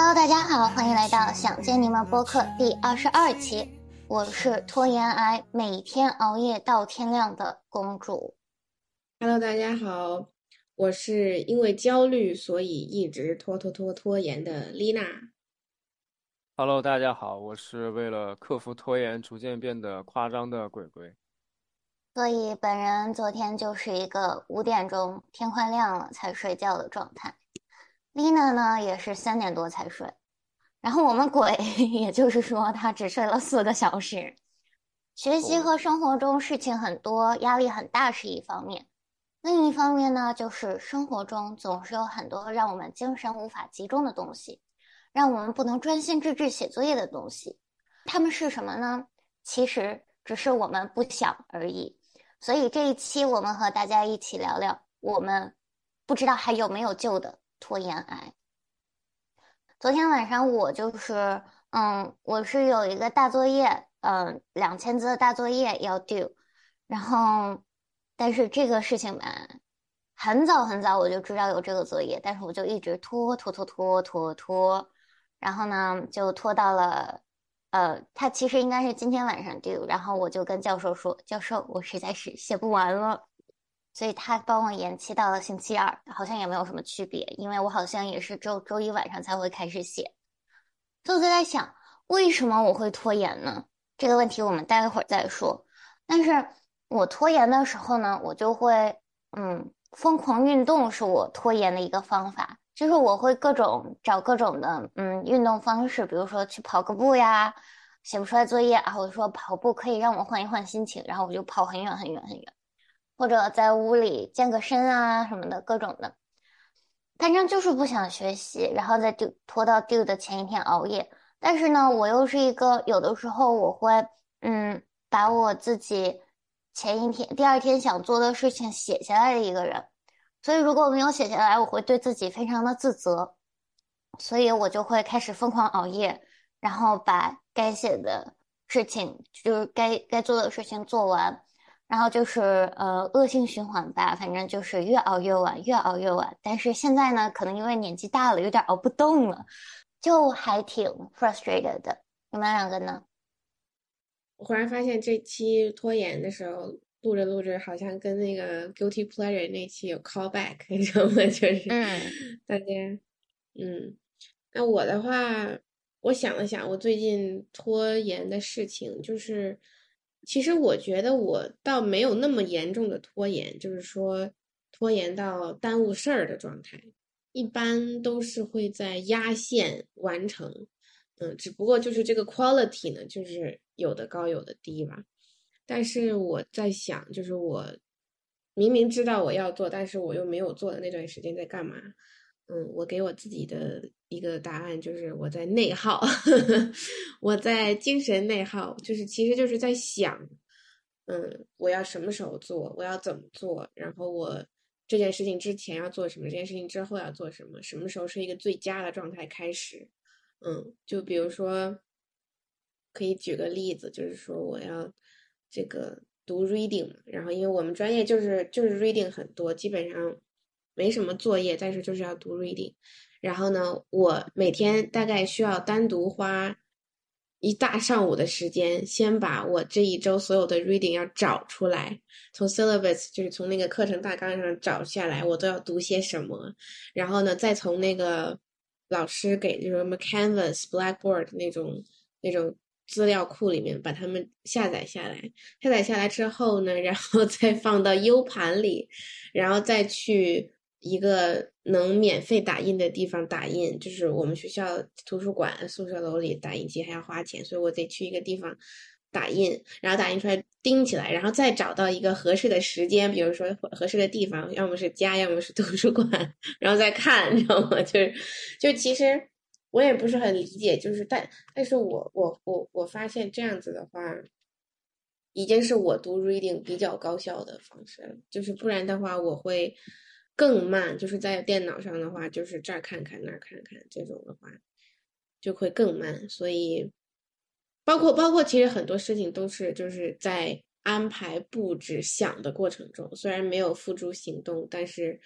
Hello，大家好，欢迎来到想见你们播客第二十二期。我是拖延癌，每天熬夜到天亮的公主。Hello，大家好，我是因为焦虑，所以一直拖拖拖拖延的丽娜。Hello，大家好，我是为了克服拖延，逐渐变得夸张的鬼鬼。所以本人昨天就是一个五点钟天快亮了才睡觉的状态。Lina 呢也是三点多才睡，然后我们鬼，也就是说他只睡了四个小时。学习和生活中事情很多，压力很大是一方面，另一方面呢，就是生活中总是有很多让我们精神无法集中的东西，让我们不能专心致志写作业的东西。它们是什么呢？其实只是我们不想而已。所以这一期我们和大家一起聊聊，我们不知道还有没有救的拖延癌。昨天晚上我就是，嗯，我是有一个大作业，嗯，两千字的大作业要 do，然后，但是这个事情吧，很早很早我就知道有这个作业，但是我就一直拖拖拖拖拖拖，然后呢，就拖到了。呃，他其实应该是今天晚上 do，然后我就跟教授说，教授，我实在是写不完了，所以他帮我延期到了星期二，好像也没有什么区别，因为我好像也是周周一晚上才会开始写。所以我就在想，为什么我会拖延呢？这个问题我们待会儿再说。但是我拖延的时候呢，我就会，嗯，疯狂运动是我拖延的一个方法。就是我会各种找各种的嗯运动方式，比如说去跑个步呀，写不出来作业啊，或者说跑步可以让我换一换心情，然后我就跑很远很远很远，或者在屋里健个身啊什么的，各种的，反正就是不想学习，然后再就拖到 due 的前一天熬夜。但是呢，我又是一个有的时候我会嗯把我自己前一天、第二天想做的事情写下来的一个人。所以如果我没有写下来，我会对自己非常的自责，所以我就会开始疯狂熬夜，然后把该写的事情，就是该该做的事情做完，然后就是呃恶性循环吧，反正就是越熬越晚，越熬越晚。但是现在呢，可能因为年纪大了，有点熬不动了，就还挺 frustrated 的。你们两个呢？我忽然发现这期拖延的时候。录着录着，好像跟那个 guilty pleasure 那期有 callback，你知道吗？就是嗯大家，嗯，那我的话，我想了想，我最近拖延的事情，就是其实我觉得我倒没有那么严重的拖延，就是说拖延到耽误事儿的状态，一般都是会在压线完成，嗯，只不过就是这个 quality 呢，就是有的高有的低吧。但是我在想，就是我明明知道我要做，但是我又没有做的那段时间在干嘛？嗯，我给我自己的一个答案就是我在内耗，我在精神内耗，就是其实就是在想，嗯，我要什么时候做，我要怎么做，然后我这件事情之前要做什么，这件事情之后要做什么，什么时候是一个最佳的状态开始？嗯，就比如说，可以举个例子，就是说我要。这个读 reading，然后因为我们专业就是就是 reading 很多，基本上没什么作业，但是就是要读 reading。然后呢，我每天大概需要单独花一大上午的时间，先把我这一周所有的 reading 要找出来，从 syllabus 就是从那个课程大纲上找下来，我都要读些什么。然后呢，再从那个老师给就是什么 Canvas、Blackboard 那种那种。资料库里面把它们下载下来，下载下来之后呢，然后再放到 U 盘里，然后再去一个能免费打印的地方打印。就是我们学校图书馆宿舍楼里打印机还要花钱，所以我得去一个地方打印，然后打印出来钉起来，然后再找到一个合适的时间，比如说合适的地方，要么是家，要么是图书馆，然后再看，你知道吗？就是，就其实。我也不是很理解，就是但但是我我我我发现这样子的话，已经是我读 reading 比较高效的方式了。就是不然的话，我会更慢。就是在电脑上的话，就是这儿看看那儿看看，这种的话就会更慢。所以，包括包括其实很多事情都是就是在安排布置想的过程中，虽然没有付诸行动，但是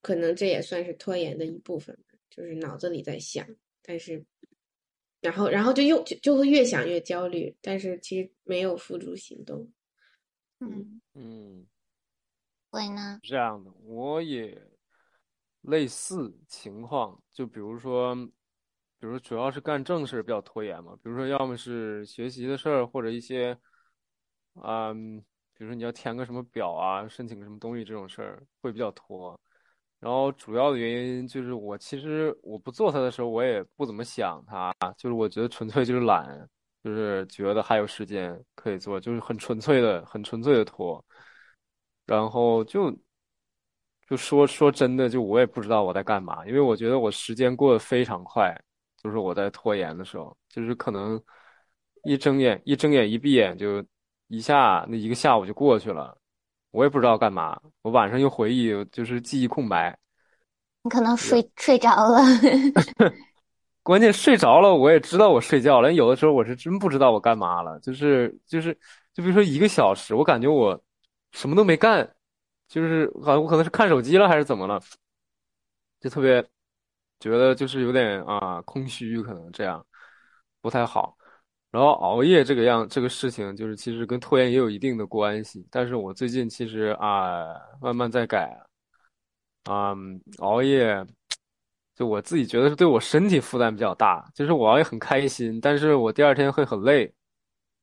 可能这也算是拖延的一部分。就是脑子里在想，但是，然后然后就又就就会越想越焦虑，但是其实没有付诸行动。嗯嗯，会呢？这样的，我也类似情况，就比如说，比如主要是干正事比较拖延嘛，比如说要么是学习的事儿，或者一些，嗯，比如说你要填个什么表啊，申请个什么东西这种事儿会比较拖。然后主要的原因就是我其实我不做它的时候，我也不怎么想它，就是我觉得纯粹就是懒，就是觉得还有时间可以做，就是很纯粹的、很纯粹的拖。然后就就说说真的，就我也不知道我在干嘛，因为我觉得我时间过得非常快，就是我在拖延的时候，就是可能一睁眼一睁眼一闭眼就一下那一个下午就过去了，我也不知道干嘛。我晚上又回忆，就是记忆空白。你可能睡睡着了。关键睡着了，我也知道我睡觉了。有的时候我是真不知道我干嘛了，就是就是就比如说一个小时，我感觉我什么都没干，就是好像我可能是看手机了还是怎么了，就特别觉得就是有点啊空虚，可能这样不太好。然后熬夜这个样这个事情，就是其实跟拖延也有一定的关系。但是我最近其实啊慢慢在改，啊熬夜。就我自己觉得是对我身体负担比较大，就是我熬夜很开心，但是我第二天会很累，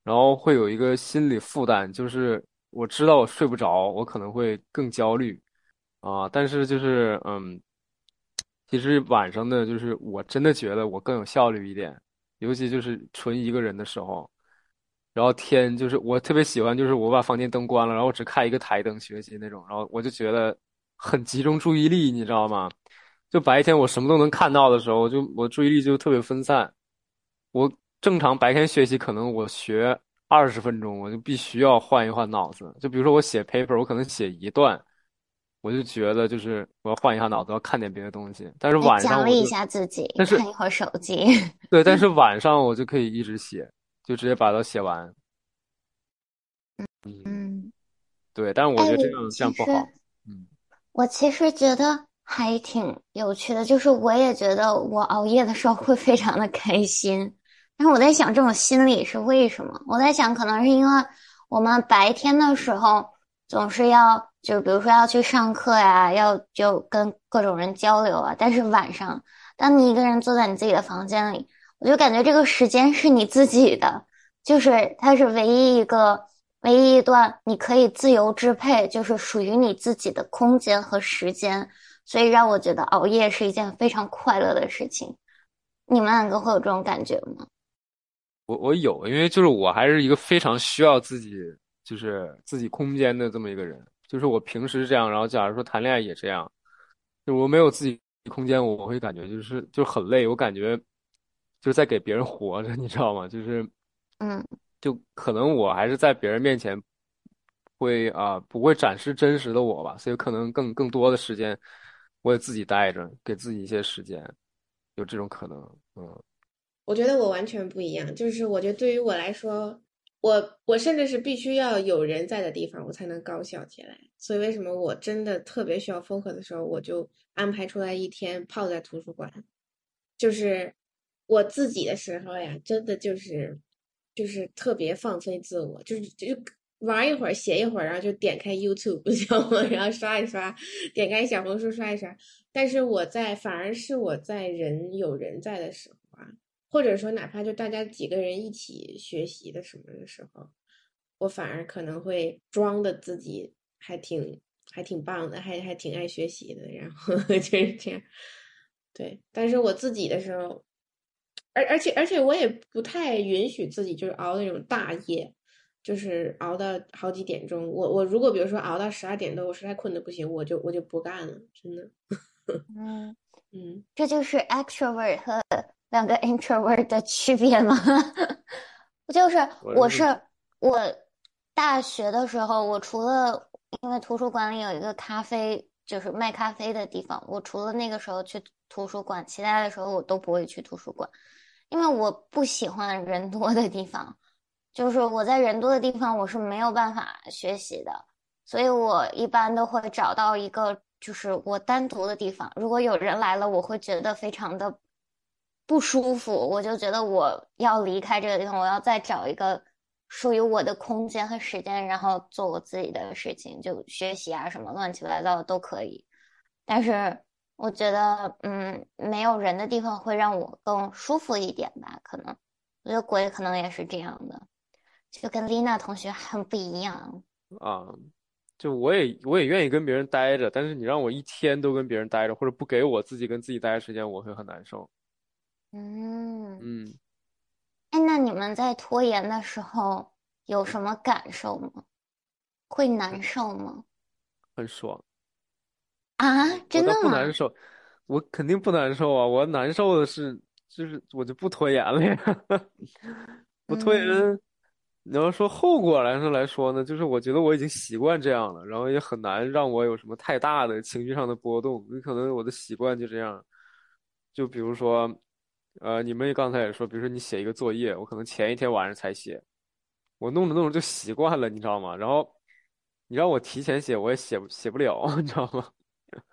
然后会有一个心理负担，就是我知道我睡不着，我可能会更焦虑，啊，但是就是嗯，其实晚上的就是我真的觉得我更有效率一点，尤其就是纯一个人的时候，然后天就是我特别喜欢，就是我把房间灯关了，然后我只开一个台灯学习那种，然后我就觉得很集中注意力，你知道吗？就白天我什么都能看到的时候，就我注意力就特别分散。我正常白天学习，可能我学二十分钟，我就必须要换一换脑子。就比如说我写 paper，我可能写一段，我就觉得就是我要换一下脑子，要看点别的东西。但是晚上奖励一下自己，但是看一会儿手机。对，但是 晚上我就可以一直写，就直接把它写完。嗯，对，但是我觉得这样哎这样不好。嗯，我其实觉得还挺有趣的，就是我也觉得我熬夜的时候会非常的开心，但是我在想这种心理是为什么？我在想可能是因为我们白天的时候总是要，就比如说要去上课呀，要就跟各种人交流啊，但是晚上当你一个人坐在你自己的房间里，我就感觉这个时间是你自己的，就是它是唯一一个。唯一一段你可以自由支配，就是属于你自己的空间和时间，所以让我觉得熬夜是一件非常快乐的事情。你们两个会有这种感觉吗？我我有，因为就是我还是一个非常需要自己就是自己空间的这么一个人，就是我平时这样，然后假如说谈恋爱也这样，就我没有自己空间，我我会感觉就是就很累，我感觉就是在给别人活着，你知道吗？就是嗯。就可能我还是在别人面前会啊、不会展示真实的我吧，所以可能更更多的时间我也自己待着，给自己一些时间，有这种可能，嗯我觉得我完全不一样，就是我觉得对于我来说，我我甚至是必须要有人在的地方，我才能高效起来。所以为什么我真的特别需要 focus 的时候，我就安排出来一天泡在图书馆，就是我自己的时候呀，真的就是就是特别放飞自我，就是就玩一会儿，写一会儿，然后就点开 YouTube，知道吗？然后刷一刷，点开小红书刷一刷。但是我在反而是我在人有人在的时候。或者说，哪怕就大家几个人一起学习的什么的时候，我反而可能会装的自己还挺还挺棒的，还还挺爱学习的，然后 就是这样。对，但是我自己的时候，而而且而且我也不太允许自己就是熬那种大夜，就是熬到好几点钟。我我如果比如说熬到十二点多，我实在困的不行，我就我就不干了，真的。嗯 嗯，这就是 extrovert 和两个 introvert 的区别吗？就是我是我大学的时候，我除了因为图书馆里有一个咖啡，就是卖咖啡的地方，我除了那个时候去图书馆，其他的时候我都不会去图书馆，因为我不喜欢人多的地方，就是我在人多的地方我是没有办法学习的，所以我一般都会找到一个就是我单独的地方。如果有人来了，我会觉得非常的不舒服，我就觉得我要离开这个地方，我要再找一个属于我的空间和时间，然后做我自己的事情，就学习啊什么乱七八糟的都可以。但是我觉得，嗯，没有人的地方会让我更舒服一点吧？可能，我觉得鬼可能也是这样的，就跟丽娜同学很不一样。啊，就我也我也愿意跟别人待着，但是你让我一天都跟别人待着，或者不给我自己跟自己待的时间，我会很难受。嗯，嗯，哎，那你们在拖延的时候有什么感受吗？会难受吗？很爽。啊，真的吗？不难受，我肯定不难受啊！我难受的是，就是我就不拖延了呀。不拖延，嗯你要说后果来说来说呢，就是我觉得我已经习惯这样了，然后也很难让我有什么太大的情绪上的波动。有可能我的习惯就这样。就比如说，呃，你们刚才也说，比如说你写一个作业，我可能前一天晚上才写，我弄着弄着就习惯了，你知道吗？然后你让我提前写，我也写不写不了，你知道吗？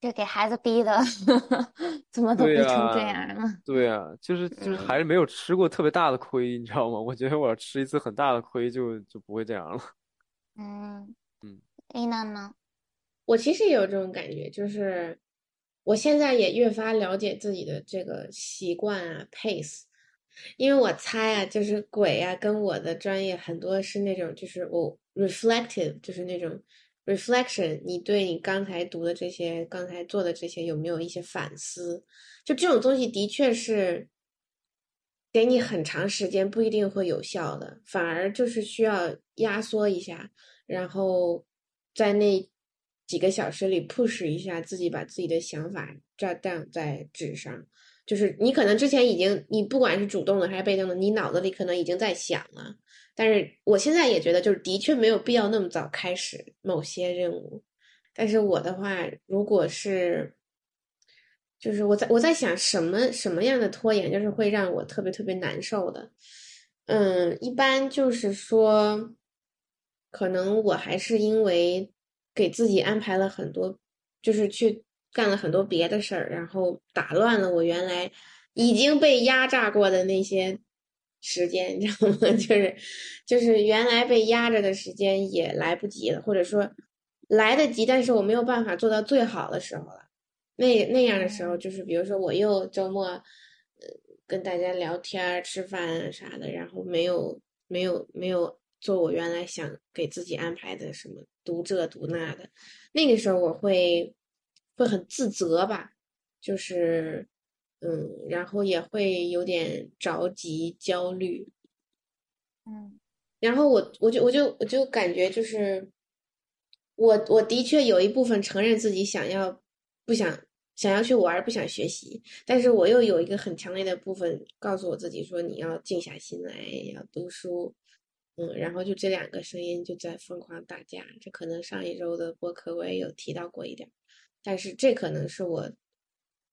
这给孩子逼的，怎么都逼成这，样了？对呀，就是就是还嗯是没有吃过特别大的亏，你知道吗？我觉得我要吃一次很大的亏就就不会这样了。嗯，嗯丽娜呢？我其实也有这种感觉，就是我现在也越发了解自己的这个习惯啊，pace。因为我猜啊，就是鬼啊，跟我的专业很多是那种，就是我 reflective，就是那种 reflection。你对你刚才读的这些，刚才做的这些有没有一些反思？就这种东西的确是给你很长时间不一定会有效的，反而就是需要压缩一下，然后在那几个小时里 push 一下自己，把自己的想法 jot down 在纸上。就是你可能之前已经，你不管是主动的还是被动的，你脑子里可能已经在想了。但是我现在也觉得，就是的确没有必要那么早开始某些任务。但是我的话，如果是，就是我在我在想什么什么样的拖延，就是会让我特别特别难受的。嗯，一般就是说，可能我还是因为给自己安排了很多，就是去干了很多别的事儿，然后打乱了我原来已经被压榨过的那些时间，你知道吗？就是就是原来被压着的时间也来不及了，或者说来得及，但是我没有办法做到最好的时候了。那那样的时候，就是比如说我又周末，呃，跟大家聊天、吃饭啥的，然后没有没有没有做我原来想给自己安排的什么读这读那的，那个时候我会会很自责吧，就是嗯，然后也会有点着急、焦虑，嗯。然后我我就我就我就感觉就是，我我的确有一部分承认自己想要不想想要去玩，不想学习，但是我又有一个很强烈的部分告诉我自己说你要静下心来，要读书，嗯，然后就这两个声音就在疯狂打架。这可能上一周的播客我也有提到过一点，但是这可能是我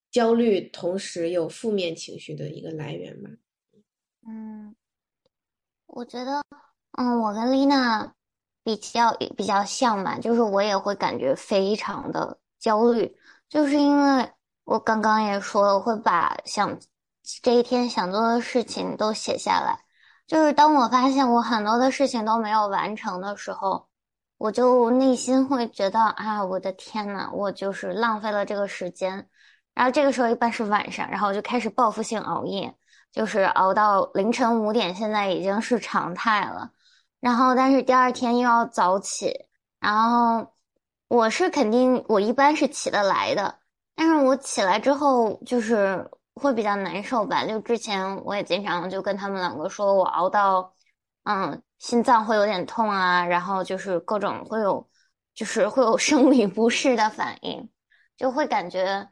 焦虑同时有负面情绪的一个来源吧。嗯，我觉得，嗯，我跟丽娜比较比较像吧，就是我也会感觉非常的焦虑，就是因为我刚刚也说了，会把想这一天想做的事情都写下来，就是当我发现我很多的事情都没有完成的时候，我就内心会觉得啊，我的天呐，我就是浪费了这个时间。然后这个时候一般是晚上，然后我就开始报复性熬夜。就是熬到凌晨五点，现在已经是常态了。然后，但是第二天又要早起，然后我是肯定，我一般是起得来的，但是我起来之后就是会比较难受吧。就之前我也经常就跟他们两个说，我熬到，嗯，心脏会有点痛啊，然后就是各种会有，就是会有 生理不适的反应，就会感觉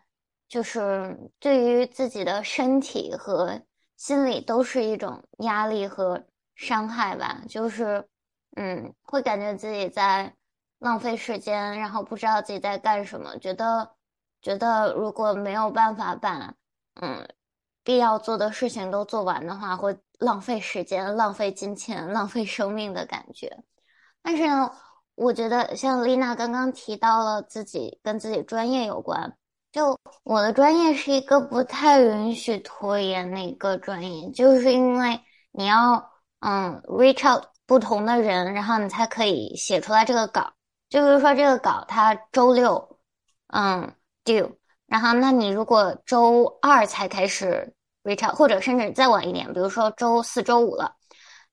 就是对于自己的身体和心理都是一种压力和伤害吧，就是嗯，会感觉自己在浪费时间，然后不知道自己在干什么，觉得觉得如果没有办法把嗯必要做的事情都做完的话，会浪费时间、浪费金钱、浪费生命的感觉。但是呢，我觉得像丽娜刚刚提到了自己跟自己专业有关，就我的专业是一个不太允许拖延的一个专业，就是因为你要嗯 reach out 不同的人，然后你才可以写出来这个稿。就比如说这个稿它周六嗯 due，然后那你如果周二才开始 reach out，或者甚至再晚一点，比如说周四周五了，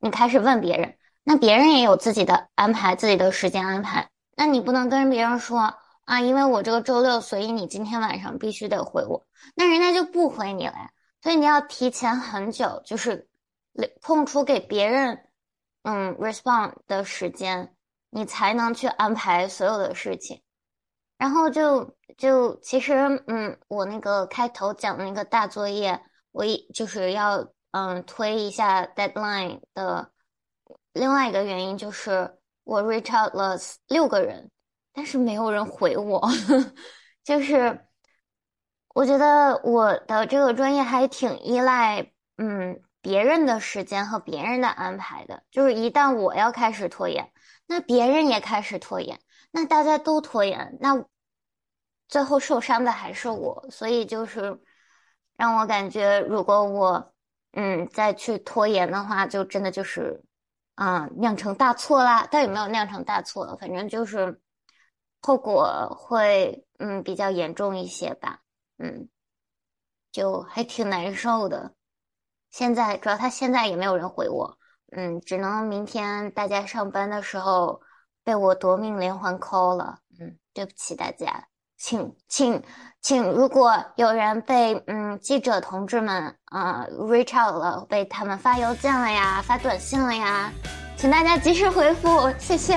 你开始问别人。那别人也有自己的安排，自己的时间安排。那你不能跟别人说啊，因为我这个周六，所以你今天晚上必须得回我。那人家就不回你了。所以你要提前很久，就是空出给别人嗯 respond 的时间，你才能去安排所有的事情。然后就就其实嗯，我那个开头讲的那个大作业，我一就是要嗯推一下 deadline 的。另外一个原因就是我 reach out 了六个人，但是没有人回我。就是我觉得我的这个专业还挺依赖嗯别人的时间和别人的安排的。就是一旦我要开始拖延，那别人也开始拖延，那大家都拖延，那最后受伤的还是我。所以就是让我感觉，如果我嗯再去拖延的话，就真的就是。啊，酿成大错啦！但也没有酿成大错？反正就是后果会嗯比较严重一些吧，嗯，就还挺难受的。现在主要他现在也没有人回我，嗯，只能明天大家上班的时候被我夺命连环 call 了，嗯，对不起大家，请请请，如果有人被嗯记者同志们啊 reach out 了，被他们发邮件了呀，发短信了呀。请大家及时回复，谢谢。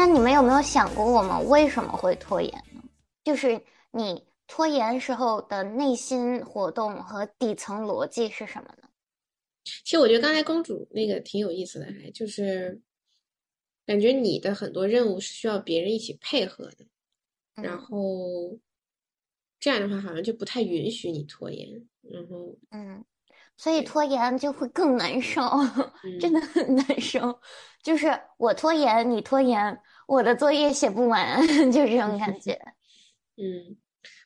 那你们有没有想过，我们为什么会拖延呢？就是你拖延时候的内心活动和底层逻辑是什么呢？其实我觉得刚才公主那个挺有意思的，还就是感觉你的很多任务是需要别人一起配合的，然后。这样的话，好像就不太允许你拖延，然后，嗯，所以拖延就会更难受，真的很难受。就是我拖延，你拖延，我的作业写不完，就这种感觉。嗯，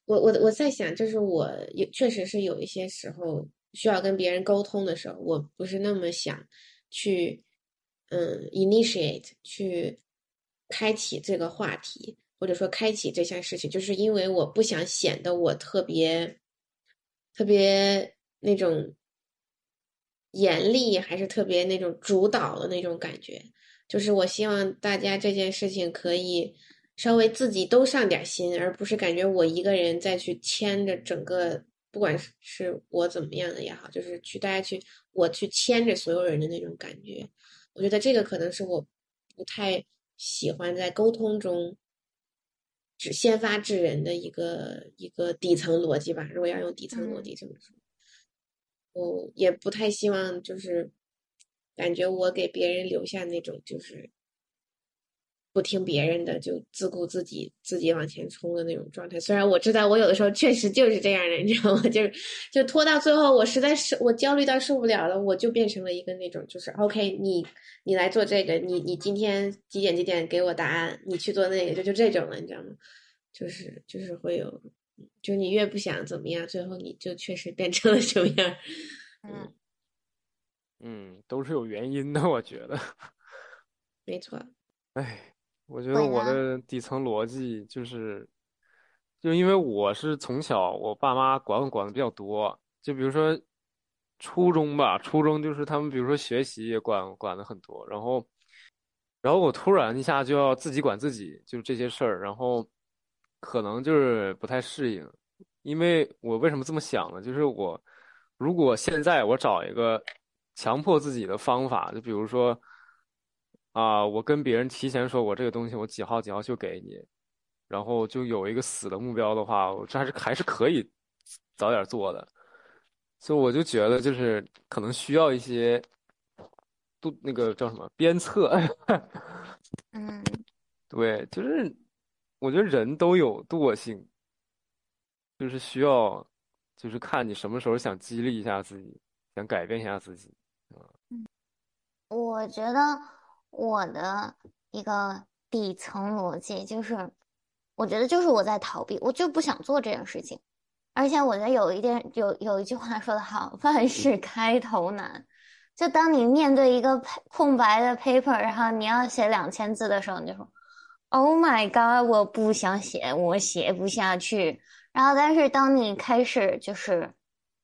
我我我在想，就是我有确实是有一些时候需要跟别人沟通的时候，我不是那么想去，嗯，initiate 去开启这个话题。或者说开启这项事情，就是因为我不想显得我特别特别那种严厉，还是特别那种主导的那种感觉。就是我希望大家这件事情可以稍微自己都上点心，而不是感觉我一个人再去牵着整个，不管是是我怎么样的也好，就是去大家去我去牵着所有人的那种感觉。我觉得这个可能是我不太喜欢在沟通中。只先发制人的一个一个底层逻辑吧，如果要用底层逻辑这么说，我也不太希望就是感觉我给别人留下那种就是不听别人的就自顾自己自己往前冲的那种状态。虽然我知道我有的时候确实就是这样的，你知道吗？就是就拖到最后，我实在是我焦虑到受不了了，我就变成了一个那种就是 OK，你你来做这个，你你今天几点几点给我答案，你去做那个，就就这种了，你知道吗？就是就是会有，就你越不想怎么样，最后你就确实变成了什么样。嗯嗯，都是有原因的，我觉得。没错。哎，我觉得我的底层逻辑就是，就因为我是从小我爸妈管我管的比较多，就比如说初中吧，初中就是他们比如说学习也管管的很多，然后，然后我突然一下就要自己管自己，就是这些事儿，然后可能就是不太适应，因为我为什么这么想呢？就是我如果现在我找一个强迫自己的方法，就比如说啊，我跟别人提前说我这个东西我几号几号就给你，然后就有一个死的目标的话，我这还是还是可以早点做的。所以我就觉得，就是可能需要一些，都那个叫什么鞭策。嗯，对，就是我觉得人都有惰性，就是需要，就是看你什么时候想激励一下自己，想改变一下自己。嗯，我觉得我的一个底层逻辑就是，我觉得就是我在逃避，我就不想做这件事情。而且我觉得有一点有有一句话说的好，万事开头难。就当你面对一个空白的 paper，然后你要写两千字的时候，你就说：“Oh my god，我不想写，我写不下去。”然后，但是当你开始就是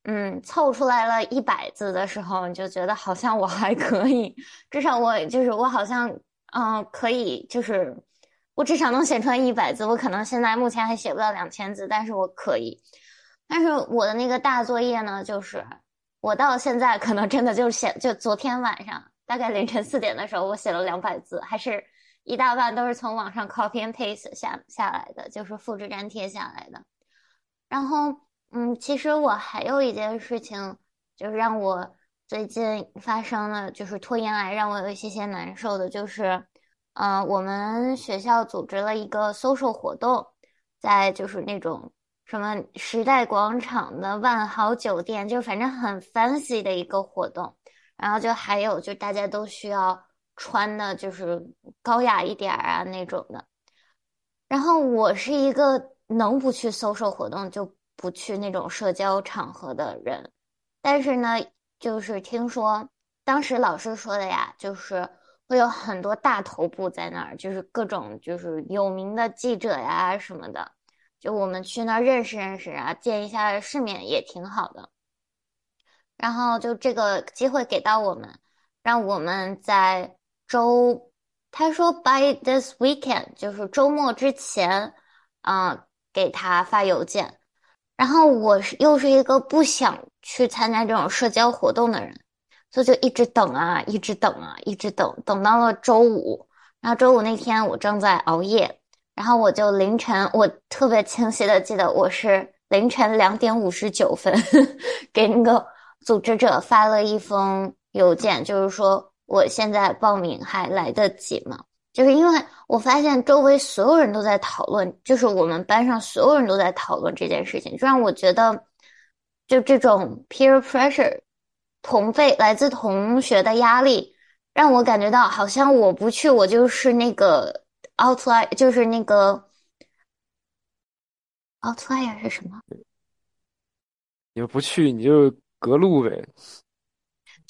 嗯凑出来了一百字的时候，你就觉得好像我还可以，至少我就是我好像嗯可以，就是我至少能写出来一百字。我可能现在目前还写不到两千字，但是我可以。但是我的那个大作业呢，就是我到现在可能真的就写，就昨天晚上大概凌晨四点的时候，我写了两百字，还是一大半都是从网上 copy and paste 下下来的，就是复制粘贴下来的。然后，嗯，其实我还有一件事情，就是让我最近发生了，就是拖延癌，让我有一些些难受的，就是，嗯，我们学校组织了一个 social 活动，在就是那种。什么时代广场的万豪酒店，就反正很 fancy 的一个活动，然后就还有就大家都需要穿的，就是高雅一点啊那种的。然后我是一个能不去 social 活动就不去那种社交场合的人，但是呢，就是听说当时老师说的呀，就是会有很多大头部在那儿，就是各种就是有名的记者呀什么的。就我们去那儿认识认识啊，见一下世面也挺好的。然后就这个机会给到我们，让我们在周，他说 by this weekend，就是周末之前，嗯，给他发邮件。然后我是又是一个不想去参加这种社交活动的人，所以就一直等啊，一直等啊，一直等，等到了周五。然后周五那天我正在熬夜。然后我就凌晨，我特别清晰的记得我是凌晨两点五十九分 给那个组织者发了一封邮件，就是说我现在报名还来得及吗？就是因为我发现周围所有人都在讨论，就是我们班上所有人都在讨论这件事情，就让我觉得，就这种 peer pressure，同辈来自同学的压力，让我感觉到好像我不去，我就是那个。outlier 就是那个 outlier 是什么？你不去你就隔路呗。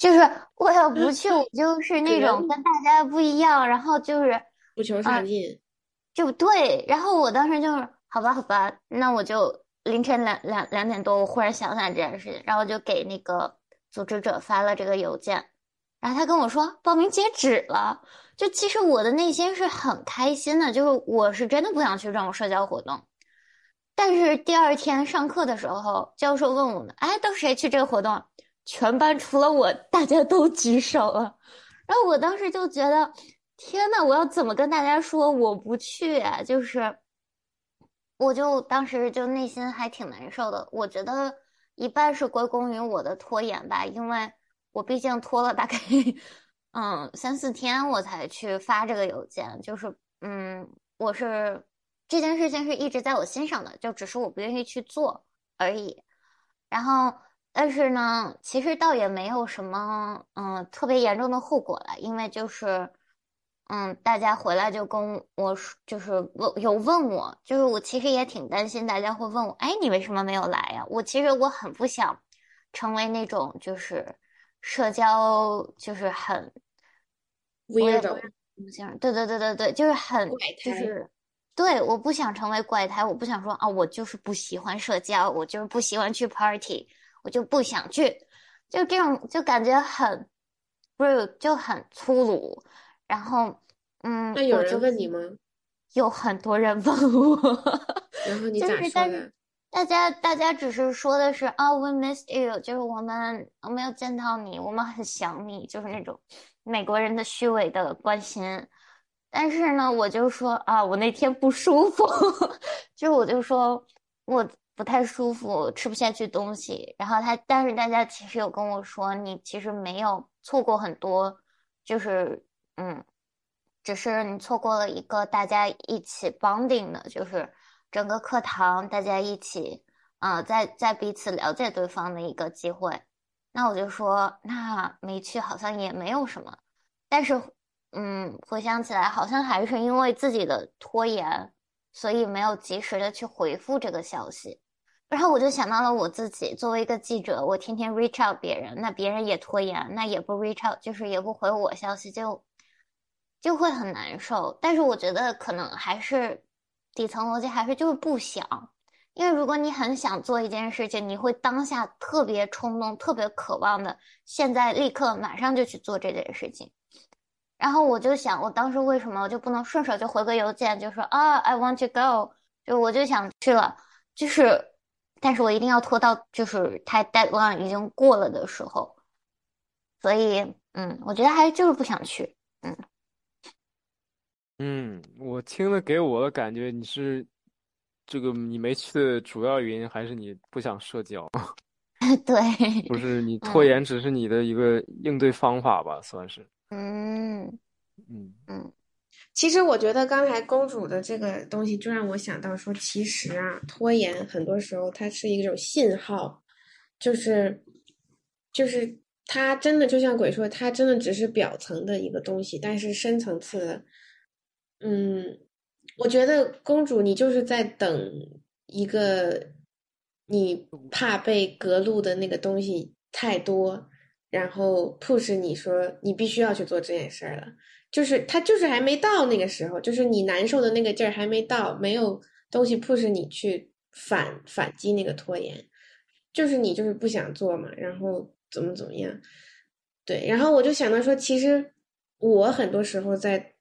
就是我要不去，我就是那种跟大家不一样，然后就是不求上进。就对，然后我当时就是好吧，好吧，那我就凌晨两两两点多，我忽然想起来这件事情，然后就给那个组织者发了这个邮件，然后他跟我说报名截止了。就其实我的内心是很开心的，就是我是真的不想去这种社交活动。但是第二天上课的时候，教授问我们：“哎，都谁去这个活动？”全班除了我，大家都举手了。然后我当时就觉得，天呐，我要怎么跟大家说我不去啊？就是，我就当时就内心还挺难受的。我觉得一半是归功于我的拖延吧，因为我毕竟拖了大概。嗯，三四天我才去发这个邮件，就是嗯，我是这件事情是一直在我心上的，就只是我不愿意去做而已。然后，但是呢，其实倒也没有什么嗯特别严重的后果了，因为就是嗯，大家回来就跟我说，就是问有问我，就是我其实也挺担心大家会问我，哎，你为什么没有来呀？我其实我很不想成为那种就是。社交就是很，weirdo，对对对对对，就是很就是，对，我不想成为怪胎，我不想说啊，我就是不喜欢社交，我就是不喜欢去 party，我就不想去。就这种就感觉很 rude，就很粗鲁。然后，嗯，那有人问你吗？有很多人问我，然后你咋说就是但是的？大家大家只是说的是啊，we missed you，就是我们我没有见到你，我们很想你，就是那种美国人的虚伪的关心。但是呢，我就说啊，我那天不舒服，就是我就说我不太舒服，吃不下去东西。然后他，但是大家其实有跟我说，你其实没有错过很多，就是嗯，只是你错过了一个大家一起 bonding 的，就是整个课堂大家一起啊、在在彼此了解对方的一个机会。那我就说，那没去好像也没有什么。但是，嗯，回想起来，好像还是因为自己的拖延，所以没有及时的去回复这个消息。然后我就想到了我自己，作为一个记者，我天天 reach out 别人，那别人也拖延，那也不 reach out，就是也不回我消息，就就会很难受。但是我觉得可能还是底层逻辑还是就是不想，因为如果你很想做一件事情，你会当下特别冲动、特别渴望的，现在立刻马上就去做这件事情。然后我就想，我当时为什么我就不能顺手就回个邮件，就说啊，I want to go，就我就想去了，就是，但是我一定要拖到就是他 deadline 已经过了的时候，所以，嗯，我觉得还就是不想去，嗯，嗯，我听了给我的感觉，你是这个你没去的主要原因还是你不想社交，对，不是你拖嗯。延，只是你的一个应对方法吧，算是。嗯。嗯。嗯其实我觉得刚才公主的这个东西，就让我想到说，其实啊，拖延很多时候它是一种信号，就是就是它真的就像鬼说，它真的只是表层的一个东西，但是深层次的，嗯，我觉得公主你就是在等一个你怕被隔路的那个东西太多，然后 push 你说你必须要去做这件事儿了。就是他就是还没到那个时候，就是你难受的那个劲儿还没到，没有东西 push 你去反反击那个拖延，就是你就是不想做嘛，然后怎么怎么样，对，然后我就想到说，其实我很多时候在，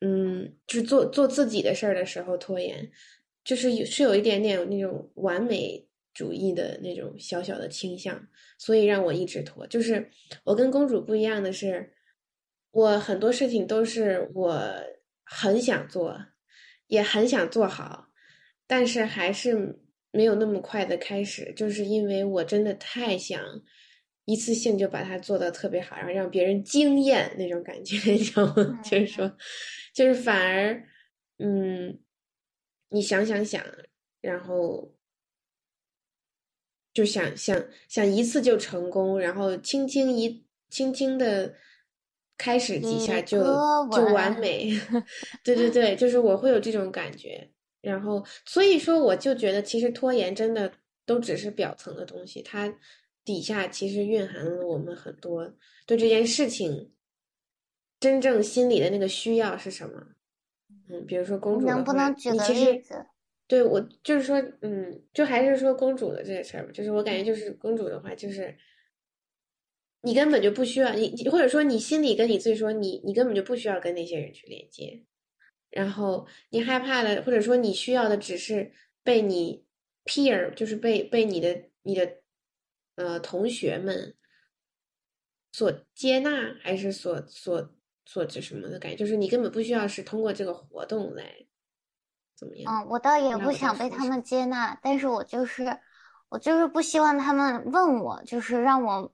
嗯，就是做做自己的事儿的时候拖延，就是有是有一点点那种完美主义的那种小小的倾向，所以让我一直拖。就是我跟公主不一样的是。我很多事情都是我很想做，也很想做好，但是还是没有那么快的开始，就是因为我真的太想一次性就把它做得特别好，然后让别人惊艳那种感觉，你知道吗？就是说，就是反而，嗯，你想想想，然后就想想想一次就成功，然后轻轻一轻轻的。开始几下就就完美，对对对，就是我会有这种感觉，然后所以说我就觉得其实拖延真的都只是表层的东西，它底下其实蕴含了我们很多对这件事情真正心里的那个需要是什么。嗯，比如说公主能不能举个例子？对我就是说，嗯，就还是说公主的这个事儿吧，就是我感觉就是公主的话就是。你根本就不需要你，或者说你心里跟你自己说，你你根本就不需要跟那些人去连接，然后你害怕的，或者说你需要的只是被你 peer，就是被被你的你的呃同学们所接纳，还是所所所指什么的感觉，就是你根本不需要是通过这个活动来怎么样。嗯，我倒也不想被他们接纳，但是我就是我就是不希望他们问我，就是让我。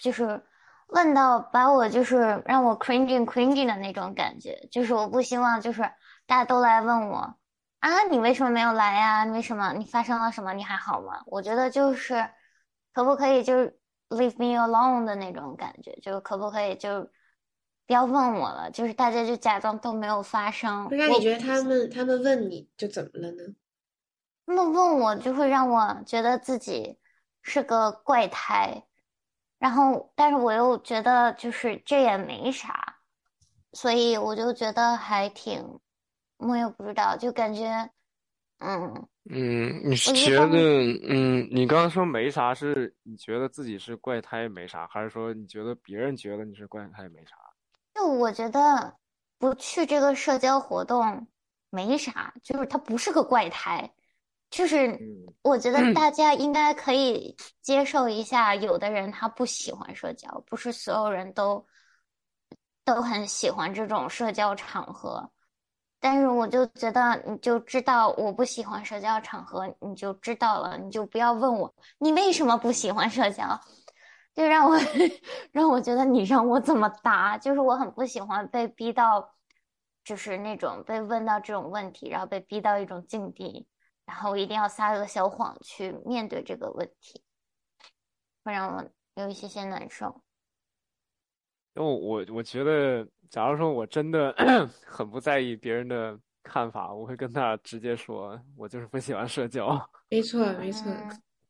就是问到把我就是让我 cringing cringing 的那种感觉，就是我不希望就是大家都来问我啊，你为什么没有来呀？你为什么？你发生了什么？你还好吗？我觉得就是可不可以就是 leave me alone 的那种感觉，就可不可以就不要问我了？就是大家就假装都没有发生。那你觉得他们他们问你就怎么了呢？他们问我就会让我觉得自己是个怪胎。然后，但是我又觉得就是这也没啥，所以我就觉得还挺，我也不知道，就感觉嗯，嗯，你是觉得，嗯，你刚刚说没啥，是你觉得自己是怪胎没啥，还是说你觉得别人觉得你是怪胎没啥？就我觉得不去这个社交活动没啥，就是他不是个怪胎，就是嗯我觉得大家应该可以接受一下，有的人他不喜欢社交，不是所有人都都很喜欢这种社交场合。但是我就觉得，你就知道我不喜欢社交场合，你就知道了，你就不要问我你为什么不喜欢社交，就让我 让我觉得你让我怎么答，就是我很不喜欢被逼到，就是那种被问到这种问题，然后被逼到一种境地，然后我一定要撒个小谎去面对这个问题，会让我有一些些难受。因为我我我觉得，假如说我真的 很不在意别人的看法，我会跟他直接说，我就是不喜欢社交。没错，没错。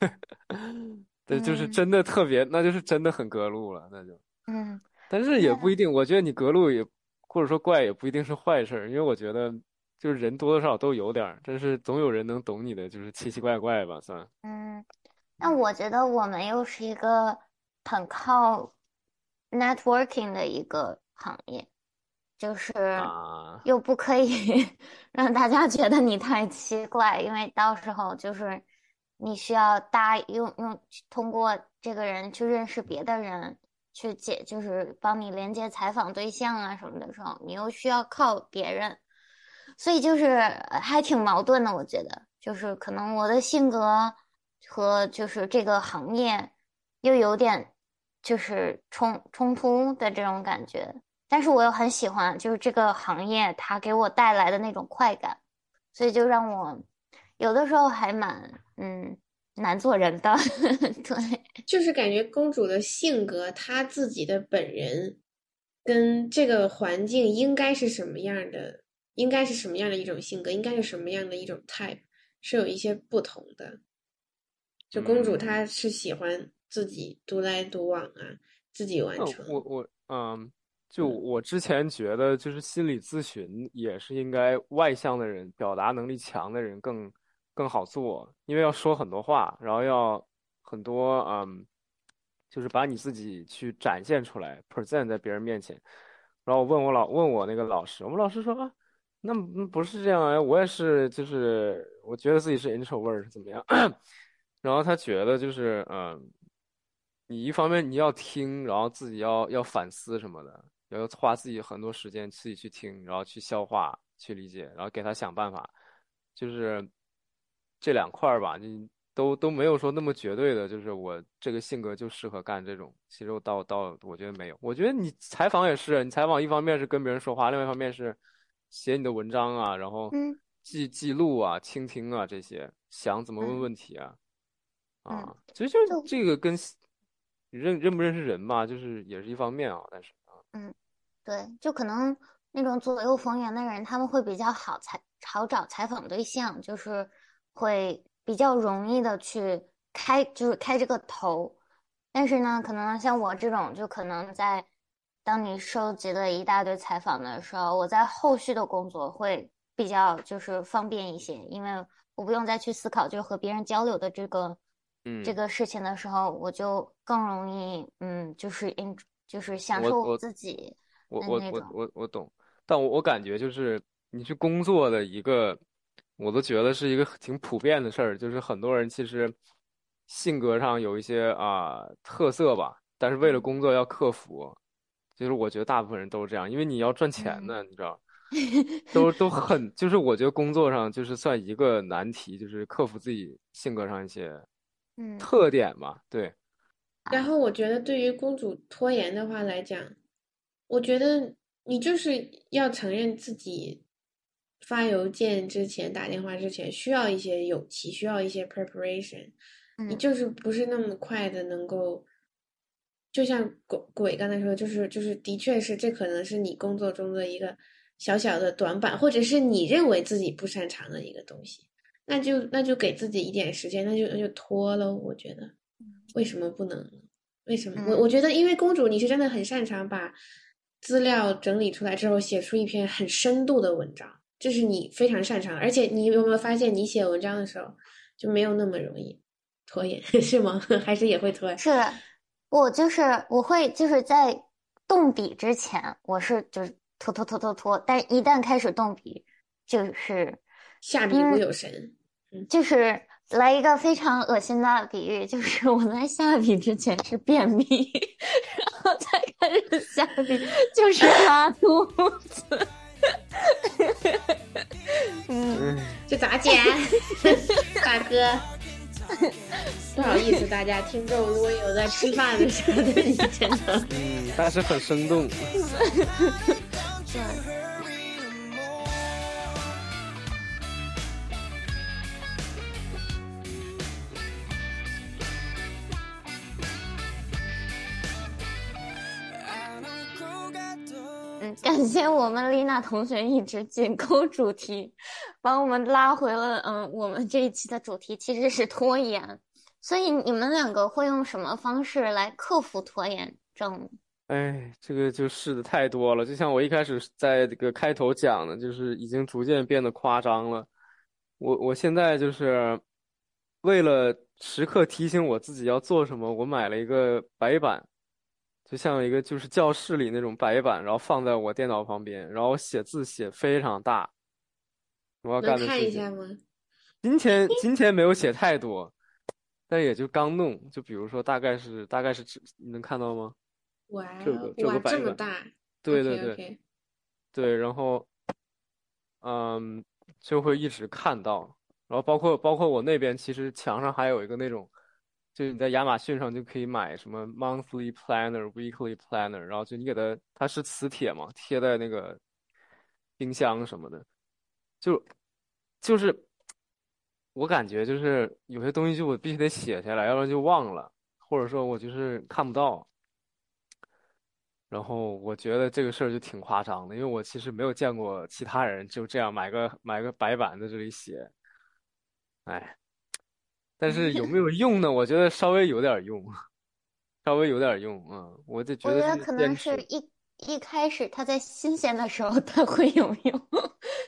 嗯对，就是嗯真的特别，那就是真的很隔路了，那就。嗯但是也不一定，我觉得你隔路也，或者说怪也不一定是坏事儿，因为我觉得就是人多多少少都有点儿，但是总有人能懂你的，就是奇奇怪怪吧，算。嗯，那我觉得我们又是一个很靠 networking 的一个行业，就是啊，又不可以 让大家觉得你太奇怪，因为到时候就是你需要搭用用通过这个人去认识别的人，去解就是帮你连接采访对象啊什么的时候，你又需要靠别人，所以就是还挺矛盾的，我觉得就是可能我的性格和就是这个行业又有点就是冲冲突的这种感觉。但是我又很喜欢，就是这个行业它给我带来的那种快感，所以就让我有的时候还蛮嗯难做人的，对，就是感觉公主的性格，她自己的本人跟这个环境应该是什么样的，应该是什么样的一种性格，应该是什么样的一种 type，是有一些不同的。就公主嗯她是喜欢自己独来独往啊，自己完成。我我嗯，就嗯我之前觉得，就是心理咨询也是应该外向的人、表达能力强的人更更好做，因为要说很多话，然后要很多嗯，就是把你自己去展现出来，present 在别人面前。然后我问我老问我那个老师，我们老师说啊，那不是这样啊，我也是，就是我觉得自己是 introvert 怎么样？然后他觉得就是嗯。你一方面你要听，然后自己要要反思什么的，要花自己很多时间自己去听，然后去消化、去理解，然后给他想办法，就是这两块儿吧，你都都没有说那么绝对的，就是我这个性格就适合干这种。其实我到到我觉得没有，我觉得你采访也是，你采访一方面是跟别人说话，另外一方面是写你的文章啊，然后嗯记记录啊、倾听啊这些，想怎么问嗯问题啊。嗯，啊，其实就是这个跟你认认不认识人吧，就是也是一方面啊。但是啊，嗯，对，就可能那种左右逢源的人，他们会比较好采好找采访对象，就是会比较容易的去开，就是开这个头。但是呢，可能像我这种，就可能在当你收集了一大堆采访的时候，我在后续的工作会比较就是方便一些，因为我不用再去思考，就是和别人交流的这个这嗯，个事情的时候，我就更容易嗯，就是 in 就是享受我自己我我我。我我懂，但我我感觉就是你去工作的一个，我都觉得是一个挺普遍的事儿，就是很多人其实性格上有一些啊、特色吧，但是为了嗯。工作要克服，就是我觉得大部分人都是这样，因为你要赚钱嗯呢，你知道。都都很，就是我觉得工作上就是算一个难题，就是克服自己性格上一些嗯特点吧。对，然后我觉得对于公主拖延的话来讲，我觉得你就是要承认自己发邮件之前、打电话之前需要一些勇气，需要一些 preparation。你嗯就是不是那么快的能够，就像鬼鬼刚才说，就是就是的确是这可能是你工作中的一个小小的短板，或者是你认为自己不擅长的一个东西，那就那就给自己一点时间，那就那就拖喽。我觉得为什么不能？为什么？我嗯我觉得，因为公主你是真的很擅长把资料整理出来之后，写出一篇很深度的文章。这是你非常擅长，而且你有没有发现，你写文章的时候就没有那么容易拖延，是吗？还是也会拖？是我就是我会就是在动笔之前，我是就是拖拖拖拖拖，但是一旦开始动笔，就是下笔如有神。就是来一个非常恶心的比喻，就是我在下笔之前是便秘，然后再开始下笔就是拉肚子。嗯，这咋剪？大哥，不好意思，大家听众，如果有在吃饭的时候，你真的，嗯，但是很生动。对。感谢我们丽娜同学一直紧扣主题，把我们拉回了。嗯，我们这一期的主题其实是拖延，所以你们两个会用什么方式来克服拖延症？哎，这个就试的太多了。就像我一开始在这个开头讲的，就是已经逐渐变得夸张了。我我现在就是为了时刻提醒我自己要做什么，我买了一个白板。就像一个就是教室里那种白板，然后放在我电脑旁边，然后写字写非常大。我要干的看一下吗？今天今天没有写太多，但也就刚弄。就比如说，大概是大概是你能看到吗？哇，这个这个白板，对对对，对，然后嗯，就会一直看到。然后包括包括我那边，其实墙上还有一个那种。就是你在亚马逊上就可以买什么 monthly planner、weekly planner，然后就你给它，它是磁铁嘛，贴在那个冰箱什么的，就就是我感觉就是有些东西就我必须得写下来，要不然就忘了，或者说我就是看不到。然后我觉得这个事儿就挺夸张的，因为我其实没有见过其他人就这样买个买个白板在这里写，哎。但是有没有用呢？我觉得稍微有点用，稍微有点用啊！我就觉得，我觉得可能是一一开始它在新鲜的时候它会有用，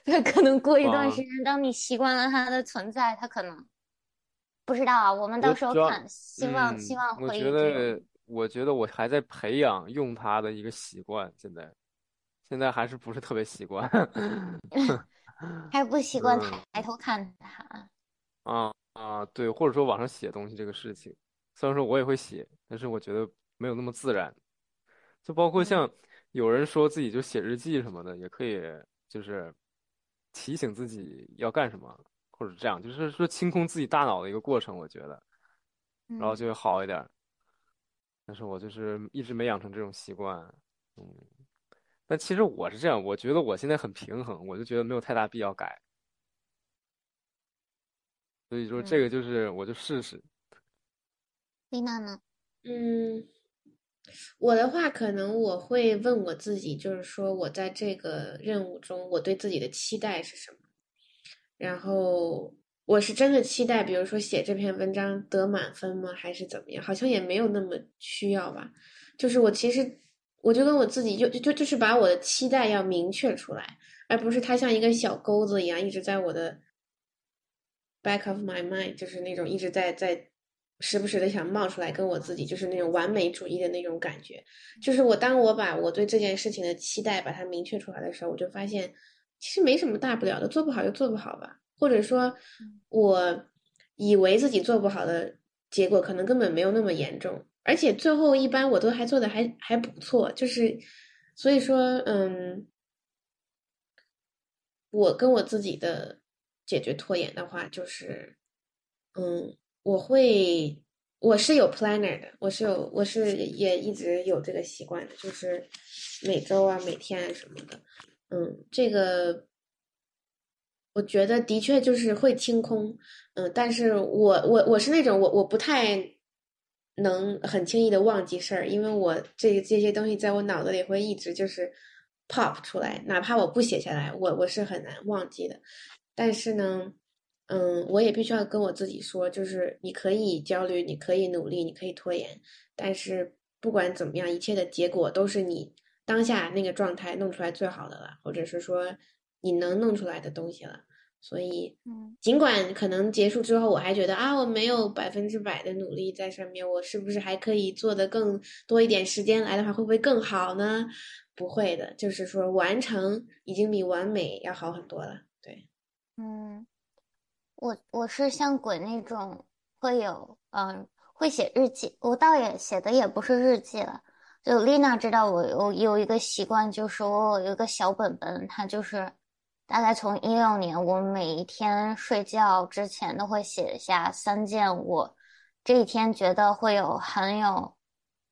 它可能过一段时间，当你习惯了它的存在，它可能不知道啊。我们到时候看，希望希望会。我觉得，我觉得我还在培养用它的一个习惯，现在现在还是不是特别习惯 还是不习惯抬头看它啊。啊，对，或者说网上写东西这个事情，虽然说我也会写，但是我觉得没有那么自然。就包括像有人说自己就写日记什么的，也可以，就是提醒自己要干什么，或者这样，就是说清空自己大脑的一个过程，我觉得，然后就会好一点。但是我就是一直没养成这种习惯，嗯。但其实我是这样，我觉得我现在很平衡，我就觉得没有太大必要改。所以说这个就是，我就试试。丽娜呢？嗯，我的话可能我会问我自己，就是说我在这个任务中，我对自己的期待是什么？然后我是真的期待，比如说写这篇文章得满分吗？还是怎么样？好像也没有那么需要吧。就是我其实我就跟我自己就就就是把我的期待要明确出来，而不是它像一个小钩子一样一直在我的。Back of my mind 就是那种一直在在时不时的想冒出来跟我自己就是那种完美主义的那种感觉，就是我当我把我对这件事情的期待把它明确出来的时候，我就发现其实没什么大不了的，做不好就做不好吧，或者说我以为自己做不好的结果可能根本没有那么严重，而且最后一般我都还做的还还不错，就是所以说嗯，我跟我自己的。解决拖延的话，就是，嗯，我会，我是有 planner 的，我是有，我是也一直有这个习惯的，就是每周啊、每天啊什么的，嗯，这个我觉得的确就是会清空，嗯，但是我我我是那种我我不太能很轻易的忘记事儿，因为我这这些东西在我脑子里会一直就是 pop 出来，哪怕我不写下来，我我是很难忘记的。但是呢，嗯，我也必须要跟我自己说，就是你可以焦虑，你可以努力，你可以拖延，但是不管怎么样，一切的结果都是你当下那个状态弄出来最好的了，或者是说你能弄出来的东西了。所以，嗯尽管可能结束之后，我还觉得啊，我没有百分之百的努力在上面，我是不是还可以做的更多一点？时间来的话，会不会更好呢？不会的，就是说完成已经比完美要好很多了。对，嗯，我我是像鬼那种会有嗯会写日记，我倒也写的也不是日记了。就丽娜知道我有有一个习惯，就是我有一个小本本，它就是大概从一六年，我每一天睡觉之前都会写下三件我这一天觉得会有很有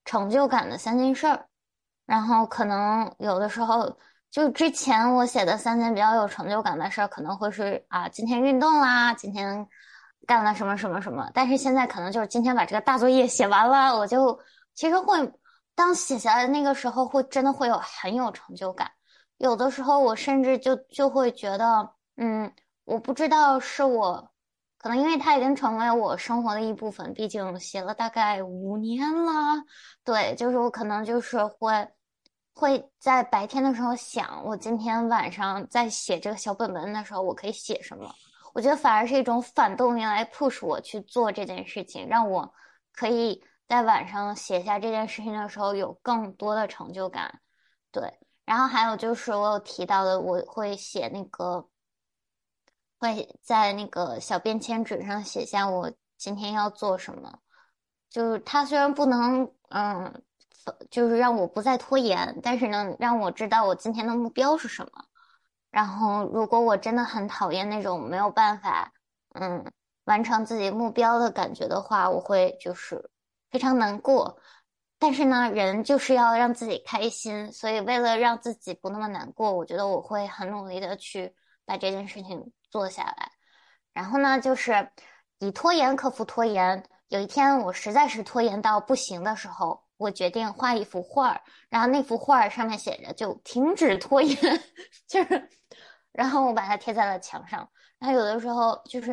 成就感的三件事儿。然后可能有的时候，就之前我写的三件比较有成就感的事儿，可能会是啊，今天运动啦，今天干了什么什么什么。但是现在可能就是今天把这个大作业写完了，我就其实会当写下来那个时候，会真的会有很有成就感。有的时候我甚至就就会觉得，嗯，我不知道是我，可能因为它已经成为我生活的一部分，毕竟写了大概五年了。对，就是我可能就是会会在白天的时候想，我今天晚上在写这个小本本的时候，我可以写什么？我觉得反而是一种反动力来 push 我去做这件事情，让我可以在晚上写下这件事情的时候有更多的成就感。对，然后还有就是我有提到的，我会写那个，会在那个小便签纸上写下我今天要做什么。就是它虽然不能，嗯，就是让我不再拖延，但是呢让我知道我今天的目标是什么。然后，如果我真的很讨厌那种没有办法，嗯，完成自己目标的感觉的话，我会就是非常难过。但是呢，人就是要让自己开心，所以为了让自己不那么难过，我觉得我会很努力的去把这件事情做下来。然后呢，就是以拖延克服拖延。有一天，我实在是拖延到不行的时候，我决定画一幅画儿，然后那幅画儿上面写着“就停止拖延”，就是，然后我把它贴在了墙上。然后有的时候就是，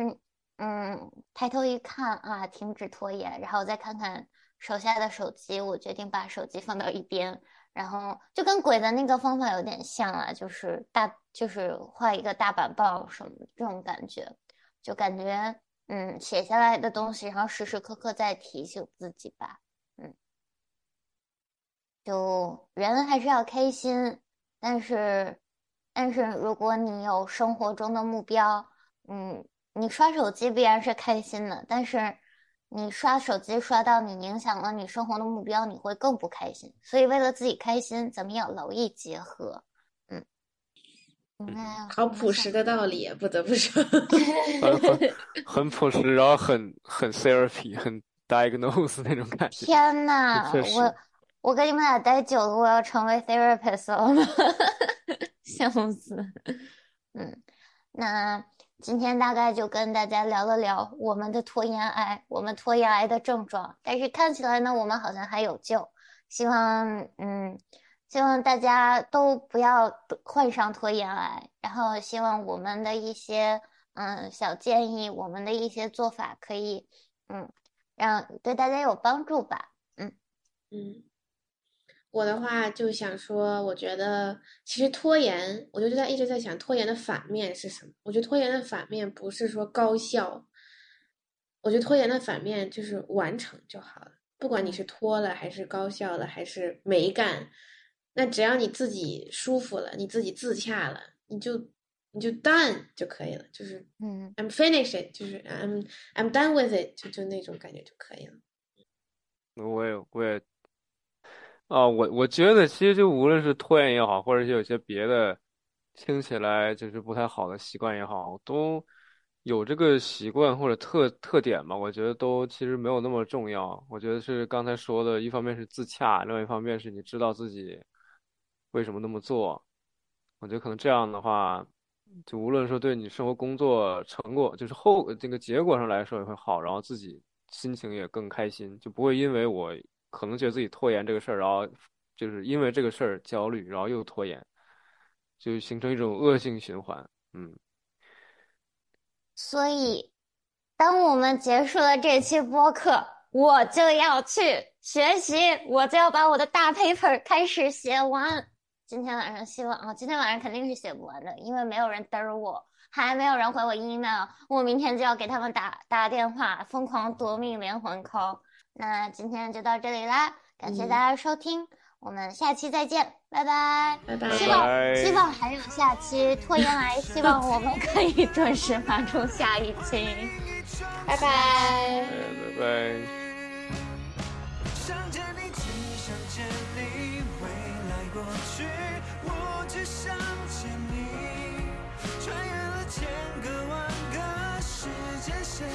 嗯，抬头一看啊，停止拖延，然后再看看手下的手机，我决定把手机放到一边，然后就跟鬼的那个方法有点像啊，就是大，就是画一个大板报什么这种感觉，就感觉。嗯，写下来的东西，然后时时刻刻在提醒自己吧。嗯，就人还是要开心，但是，但是如果你有生活中的目标，嗯，你刷手机必然是开心的，但是你刷手机刷到你影响了你生活的目标，你会更不开心。所以为了自己开心，咱们要劳逸结合。嗯好朴实的道理，不得不说，很 很朴实，然后很很 therapy，很 diagnose 那种感觉。天呐，我我跟你们俩待久了，我要成为 therapist 了，笑死。嗯，那今天大概就跟大家聊了聊我们的拖延癌，我们拖延癌的症状，但是看起来呢，我们好像还有救。希望，嗯。希望大家都不要患上拖延癌，然后希望我们的一些嗯小建议，我们的一些做法可以嗯让对大家有帮助吧。嗯嗯，我的话就想说，我觉得其实拖延，我就在一直在想拖延的反面是什么？我觉得拖延的反面不是说高效，我觉得拖延的反面就是完成就好了，不管你是拖了还是高效了还是没干。那只要你自己舒服了，你自己自洽了，你就你就 done 就可以了，就是嗯，I'm finished，就是 I'm I'm done with it，就就那种感觉就可以了。我也我也啊，我我觉得其实就无论是拖延也好，或者是有些别的听起来就是不太好的习惯也好，都有这个习惯或者特特点吧。我觉得都其实没有那么重要。我觉得是刚才说的，一方面是自洽，另外一方面是你知道自己。为什么那么做？我觉得可能这样的话，就无论说对你生活、工作成果，就是后这个结果上来说也会好，然后自己心情也更开心，就不会因为我可能觉得自己拖延这个事儿，然后就是因为这个事儿焦虑，然后又拖延，就形成一种恶性循环。嗯。所以，当我们结束了这期播客，我就要去学习，我就要把我的大 paper 开始写完。今天晚上希望啊，今天晚上肯定是写不完的，因为没有人嘚儿我，还没有人回我 email，我明天就要给他们打打电话，疯狂夺命连环 call。那今天就到这里啦感谢大家收听我们下期再见拜拜拜拜。希望希望还有下期拖延来希望我们可以准时发出下一期。拜拜拜拜。想见你只想见你未来过去我只想见你。穿越了千个万个时间线